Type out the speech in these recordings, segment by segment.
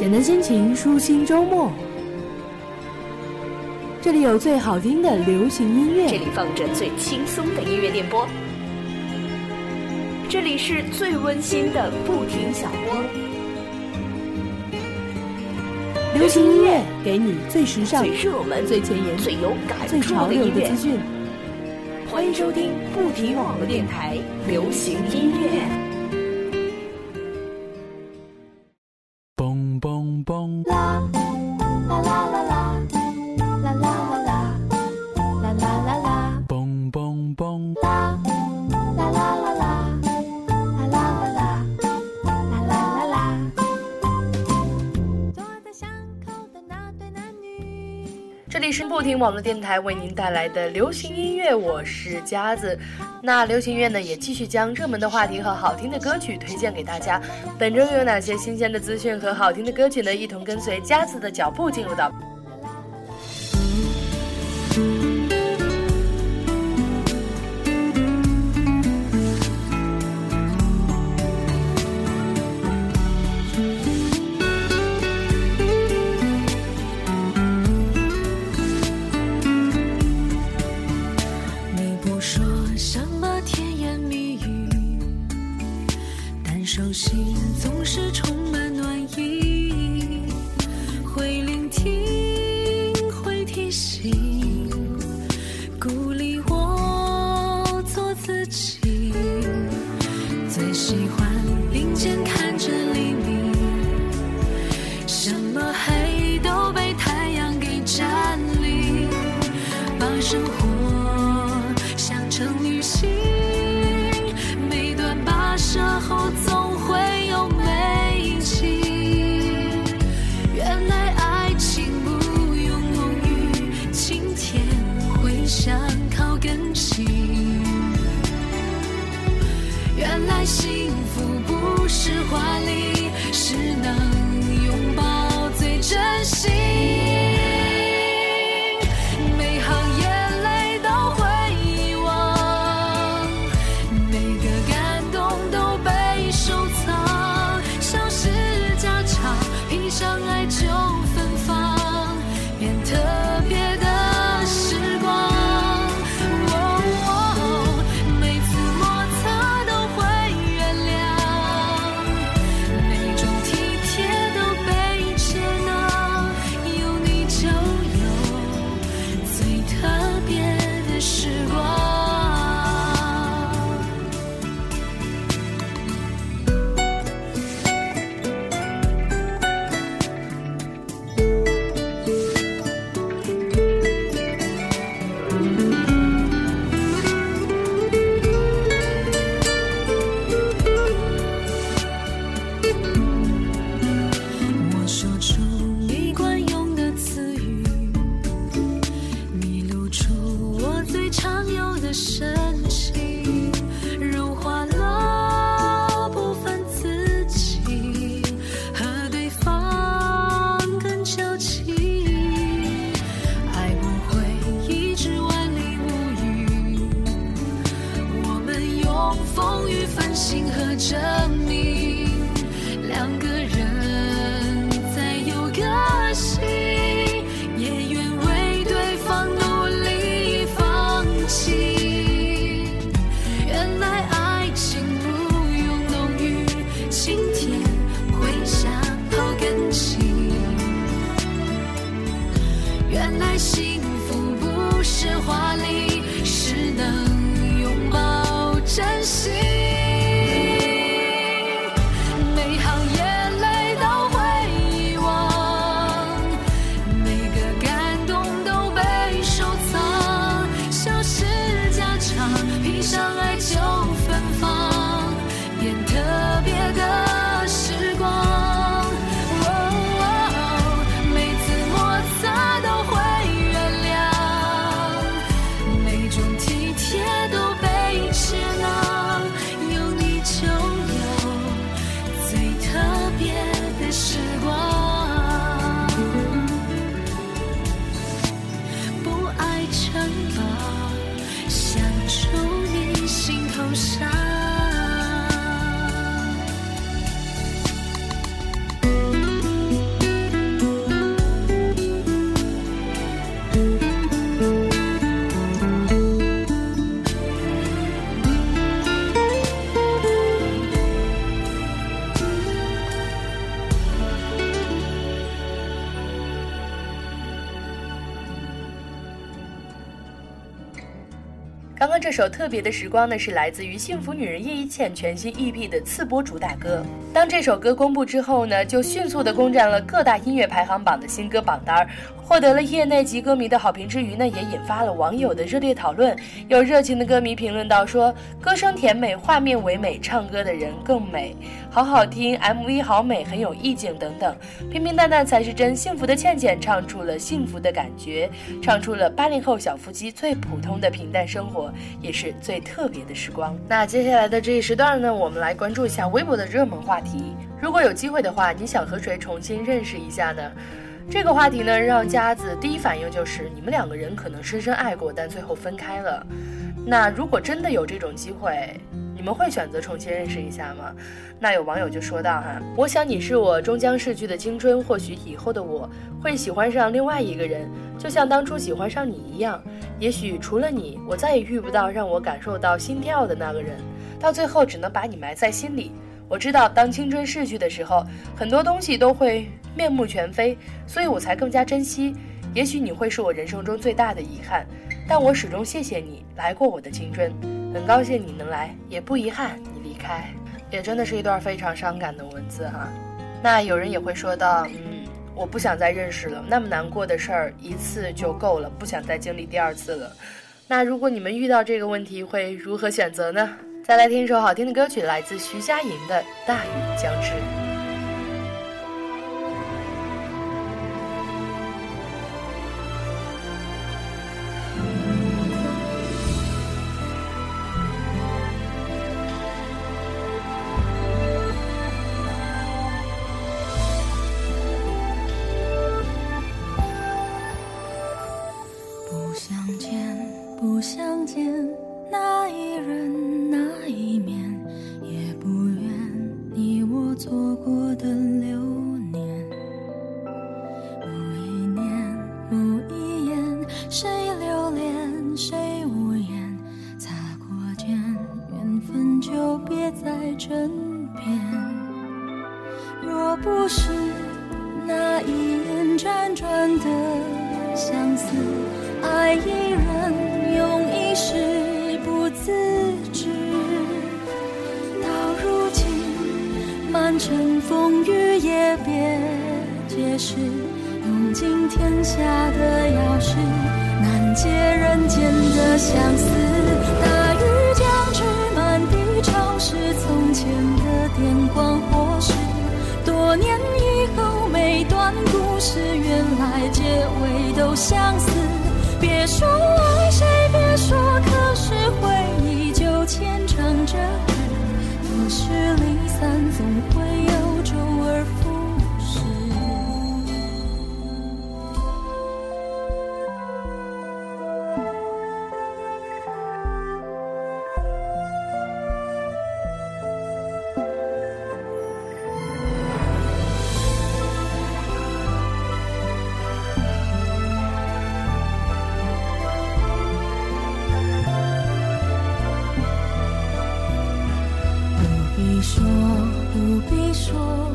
简单心情，舒心周末。这里有最好听的流行音乐，这里放着最轻松的音乐电波，这里是最温馨的不停小窝。流行音乐给你最时尚、最热门、最前沿、最有感最潮流的资讯。欢迎收听不停网络电台《流行音乐》。这里是不停网络电台为您带来的流行音乐，我是佳子。那流行音乐呢，也继续将热门的话题和好听的歌曲推荐给大家。本周又有哪些新鲜的资讯和好听的歌曲呢？一同跟随佳子的脚步进入到首特别的时光呢，是来自于幸福女人叶一茜全新 EP 的次播主打歌。当这首歌公布之后呢，就迅速的攻占了各大音乐排行榜的新歌榜单。获得了业内及歌迷的好评之余呢，也引发了网友的热烈讨论。有热情的歌迷评论道说：“歌声甜美，画面唯美，唱歌的人更美，好好听，MV 好美，很有意境等等。平平淡淡才是真，幸福的倩倩唱出了幸福的感觉，唱出了八零后小夫妻最普通的平淡生活，也是最特别的时光。那接下来的这一时段呢，我们来关注一下微博的热门话题。如果有机会的话，你想和谁重新认识一下呢？”这个话题呢，让佳子第一反应就是你们两个人可能深深爱过，但最后分开了。那如果真的有这种机会，你们会选择重新认识一下吗？那有网友就说道：“哈，我想你是我终将逝去的青春，或许以后的我会喜欢上另外一个人，就像当初喜欢上你一样。也许除了你，我再也遇不到让我感受到心跳的那个人，到最后只能把你埋在心里。我知道，当青春逝去的时候，很多东西都会。”面目全非，所以我才更加珍惜。也许你会是我人生中最大的遗憾，但我始终谢谢你来过我的青春，很高兴你能来，也不遗憾你离开。也真的是一段非常伤感的文字哈。那有人也会说到，嗯，我不想再认识了，那么难过的事儿一次就够了，不想再经历第二次了。那如果你们遇到这个问题，会如何选择呢？再来听一首好听的歌曲，来自徐佳莹的《大雨将至》。风雨也别解释，用尽天下的钥匙，难解人间的相思。大雨将至，满地潮湿，从前的电光火石，多年以后每段故事，原来结尾都相似。别说爱谁，别说可是，回忆就牵肠着纸，得失离散总会。说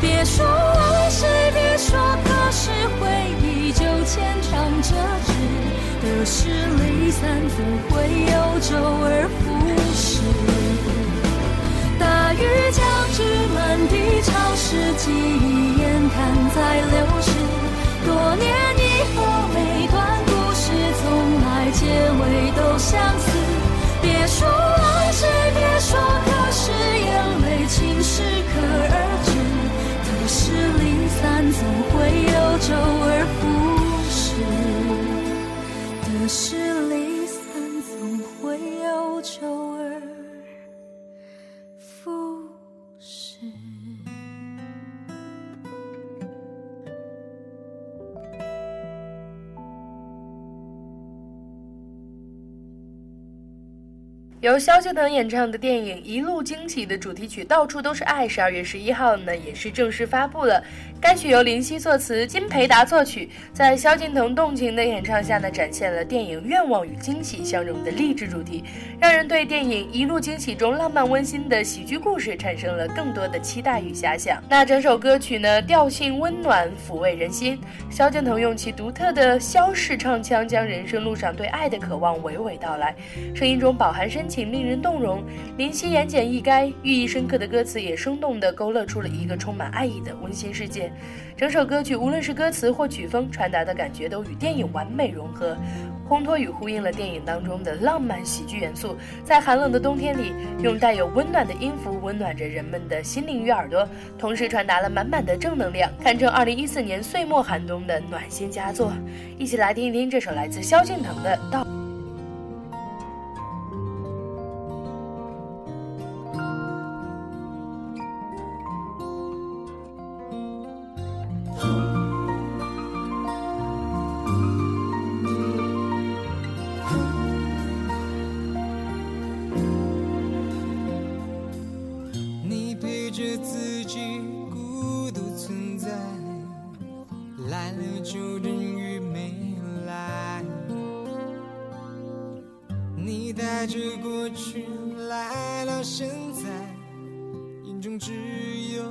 别说爱谁，别说可是，回忆就牵肠折纸，得失离散总会有周而复始。大雨将至，满地潮湿，记忆眼看在流逝。多年以后，每段故事从来结尾都相似。别说爱谁，别说周而复始的是，离散总会有周由萧敬腾演唱的电影《一路惊喜》的主题曲《到处都是爱》，十二月十一号呢也是正式发布了。该曲由林夕作词，金培达作曲，在萧敬腾动情的演唱下呢，展现了电影愿望与惊喜相融的励志主题，让人对电影《一路惊喜》中浪漫温馨的喜剧故事产生了更多的期待与遐想。那整首歌曲呢，调性温暖，抚慰人心。萧敬腾用其独特的萧式唱腔，将人生路上对爱的渴望娓娓道来，声音中饱含深。情令人动容，林夕言简意赅，寓意深刻的歌词也生动地勾勒出了一个充满爱意的温馨世界。整首歌曲无论是歌词或曲风，传达的感觉都与电影完美融合，烘托与呼应了电影当中的浪漫喜剧元素。在寒冷的冬天里，用带有温暖的音符温暖着人们的心灵与耳朵，同时传达了满满的正能量，堪称二零一四年岁末寒冬的暖心佳作。一起来听一听这首来自萧敬腾的《到》。带着过去来到现在，眼中只有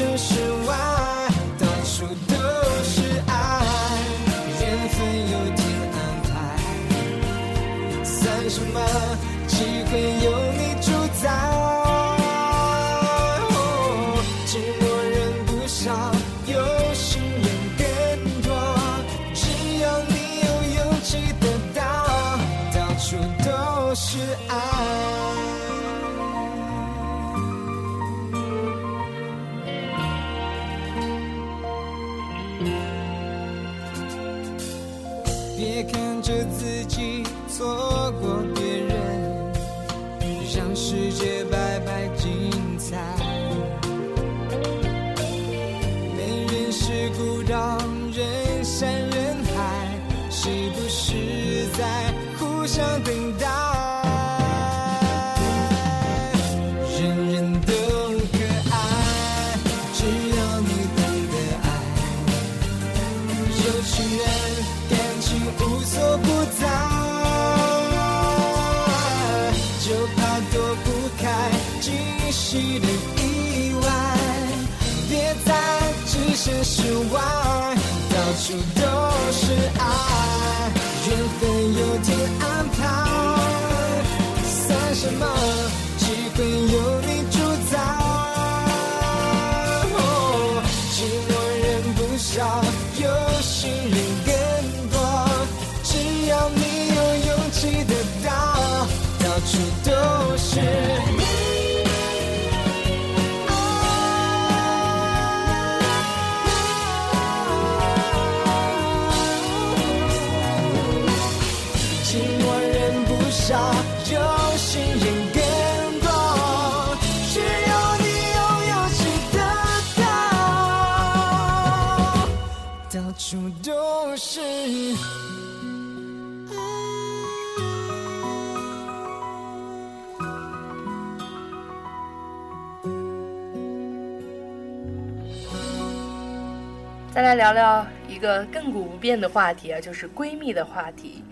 这世外，到处都是爱，缘分有天安排，算什么机会有你主宰。让，人山人海，是不是在互相等没有你主宰哦哦寂寞人不少有心人更多只要你有勇气得到到处都是。再来聊聊一个亘古不变的话题啊，就是闺蜜的话题。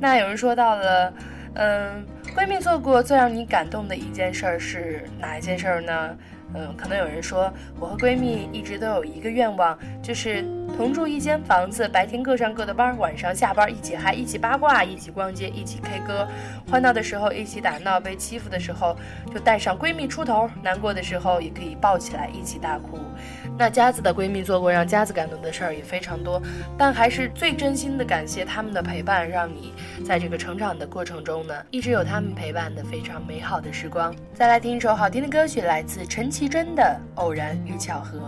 那有人说到了，嗯，闺蜜做过最让你感动的一件事儿是哪一件事儿呢？嗯，可能有人说，我和闺蜜一直都有一个愿望，就是同住一间房子，白天各上各的班，晚上下班一起嗨，一起八卦，一起逛街，一起 K 歌，欢闹的时候一起打闹，被欺负的时候就带上闺蜜出头，难过的时候也可以抱起来一起大哭。那佳子的闺蜜做过让佳子感动的事儿也非常多，但还是最真心的感谢他们的陪伴，让你在这个成长的过程中呢，一直有他们陪伴的非常美好的时光。再来听一首好听的歌曲，来自陈绮贞的《偶然与巧合》。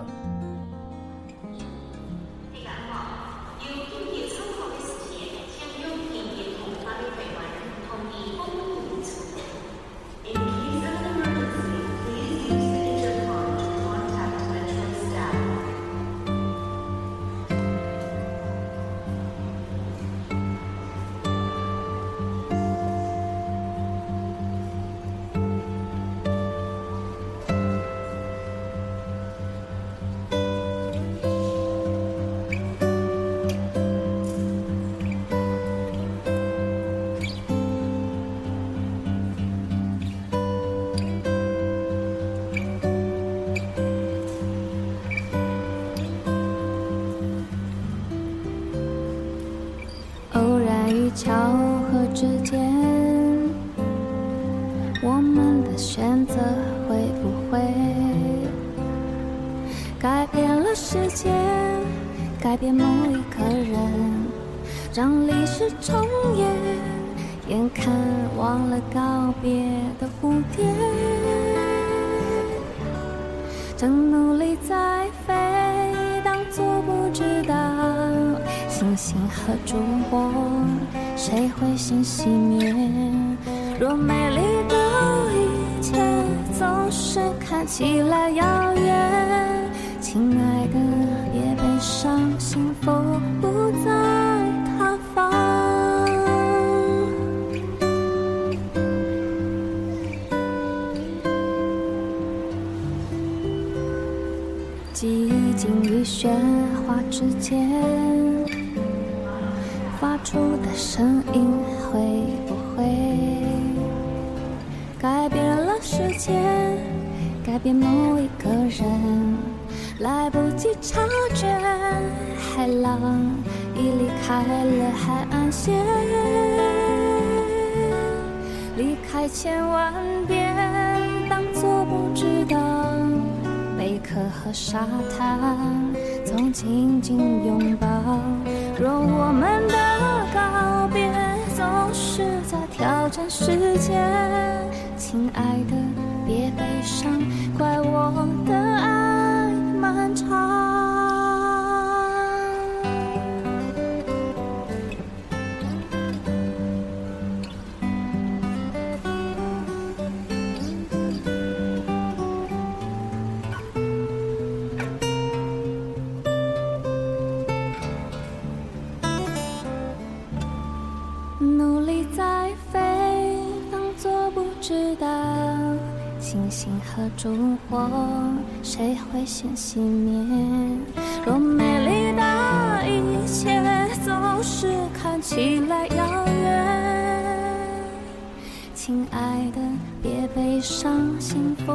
巧合之间，我们的选择会不会改变了世界，改变某一个人，让历史重演？眼看忘了告别的蝴蝶，正努力在飞，当作不知。星星和烛火，谁会先熄灭？若美丽的一切总是看起来遥远，亲爱的，别悲伤，幸福不在他方。寂静与喧哗之间。出的声音会不会改变了世界，改变某一个人？来不及察觉，海浪已离开了海岸线。离开千万遍，当作不知道。贝壳和沙滩总紧紧拥抱。若我们的告别总是在挑战时间，亲爱的，别悲伤，怪我的烛火，谁会先熄灭？若美丽的一切总是看起来遥远，亲爱的，别悲伤，幸福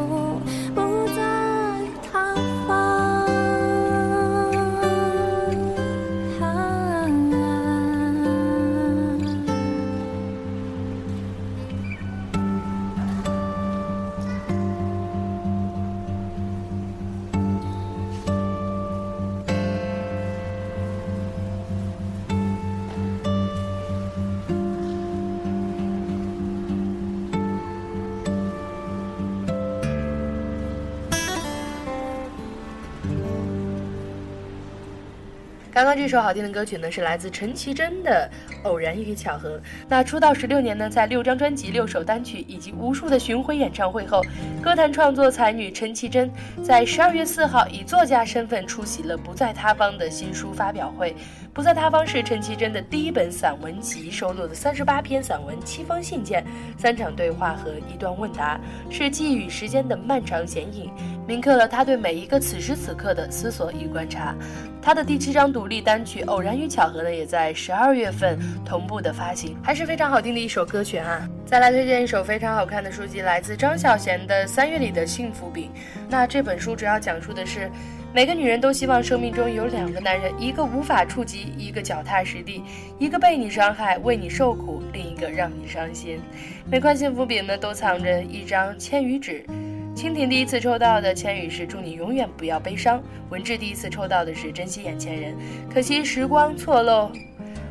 刚刚这首好听的歌曲呢，是来自陈绮贞的《偶然与巧合》。那出道十六年呢，在六张专辑、六首单曲以及无数的巡回演唱会后，歌坛创作才女陈绮贞在十二月四号以作家身份出席了《不在他方》的新书发表会。《不在他方》是陈绮贞的第一本散文集，收录的三十八篇散文、七封信件、三场对话和一段问答，是寄语时间的漫长剪影，铭刻了她对每一个此时此刻的思索与观察。她的第七张独独立单曲《偶然与巧合》呢，也在十二月份同步的发行，还是非常好听的一首歌曲啊！再来推荐一首非常好看的书籍，来自张小娴的《三月里的幸福饼》。那这本书主要讲述的是，每个女人都希望生命中有两个男人，一个无法触及，一个脚踏实地；一个被你伤害，为你受苦，另一个让你伤心。每块幸福饼呢，都藏着一张千语纸。蜻蜓第一次抽到的千语是“祝你永远不要悲伤”，文志第一次抽到的是“珍惜眼前人”，可惜时光错漏。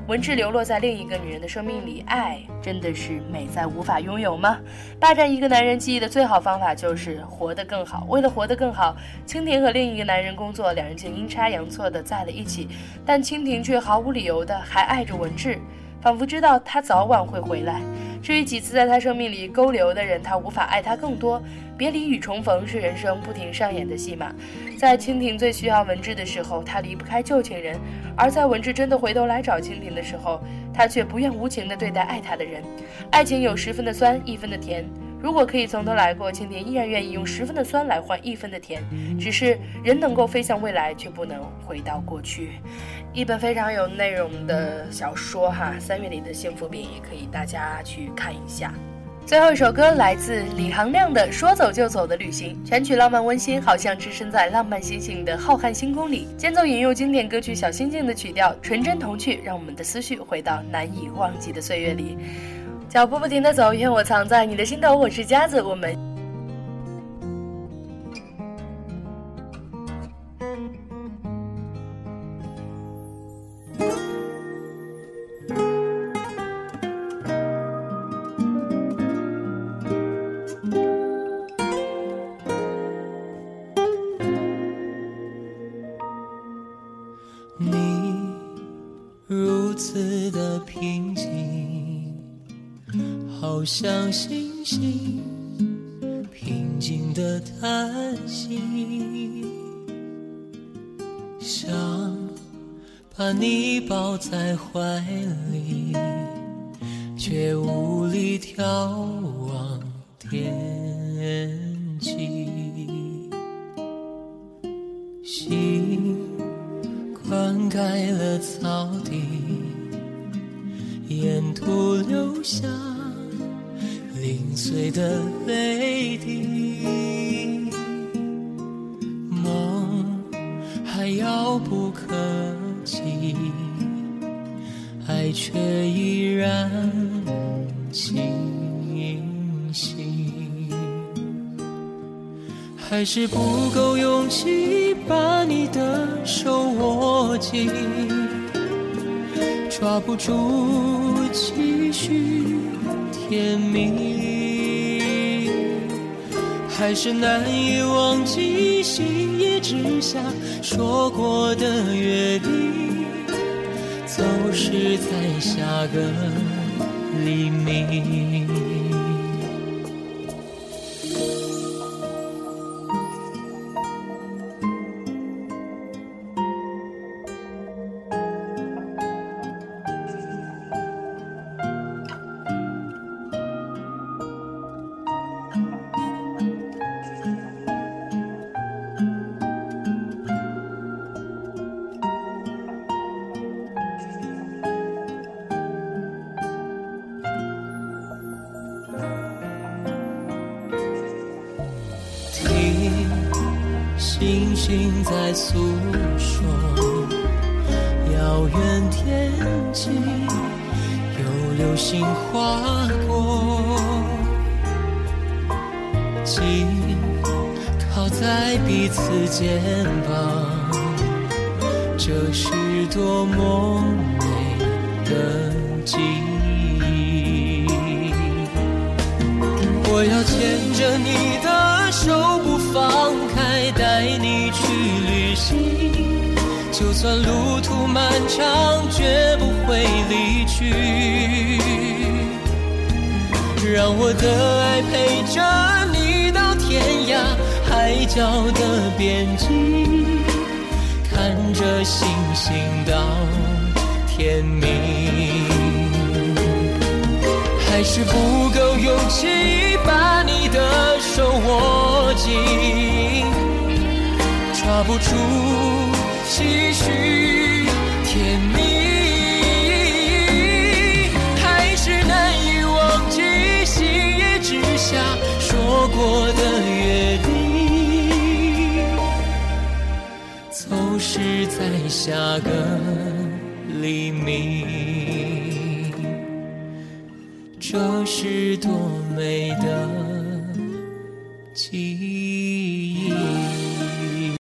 文志流落在另一个女人的生命里，爱真的是美在无法拥有吗？霸占一个男人记忆的最好方法就是活得更好。为了活得更好，蜻蜓和另一个男人工作，两人竟阴差阳错的在了一起。但蜻蜓却毫无理由的还爱着文志，仿佛知道他早晚会回来。至于几次在他生命里勾留的人，他无法爱他更多。别离与重逢是人生不停上演的戏码。在蜻蜓最需要文治的时候，他离不开旧情人；而在文治真的回头来找蜻蜓的时候，他却不愿无情地对待爱他的人。爱情有十分的酸，一分的甜。如果可以从头来过，蜻蜓依然愿意用十分的酸来换一分的甜。只是人能够飞向未来，却不能回到过去。一本非常有内容的小说哈，《三月里的幸福饼》也可以大家去看一下。最后一首歌来自李行亮的《说走就走的旅行》，全曲浪漫温馨，好像置身在浪漫星星的浩瀚星空里。间奏引用经典歌曲《小星星》的曲调，纯真童趣，让我们的思绪回到难以忘记的岁月里。脚步不停的走，愿我藏在你的心头。我是夹子，我们。星星平静的叹息，想把你抱在怀里，却无力眺望天际。心灌溉了草地，沿途留下零碎的泪滴。梦还遥不可及，爱却依然清晰。还是不够勇气把你的手握紧，抓不住继续甜蜜，还是难以忘记星夜之下说过的约定，总是在下个黎明。心在诉说，遥远天际有流星划过，紧靠在彼此肩膀，这是多么美的记忆。我要牵着你的手不放开，心。就算路途漫长，绝不会离去。让我的爱陪着你到天涯海角的边际，看着星星到天明。还是不够勇气把你的手握紧，画不出唏嘘甜蜜还是难以忘记星夜之下说过的约定。总是在下个黎明这是多美的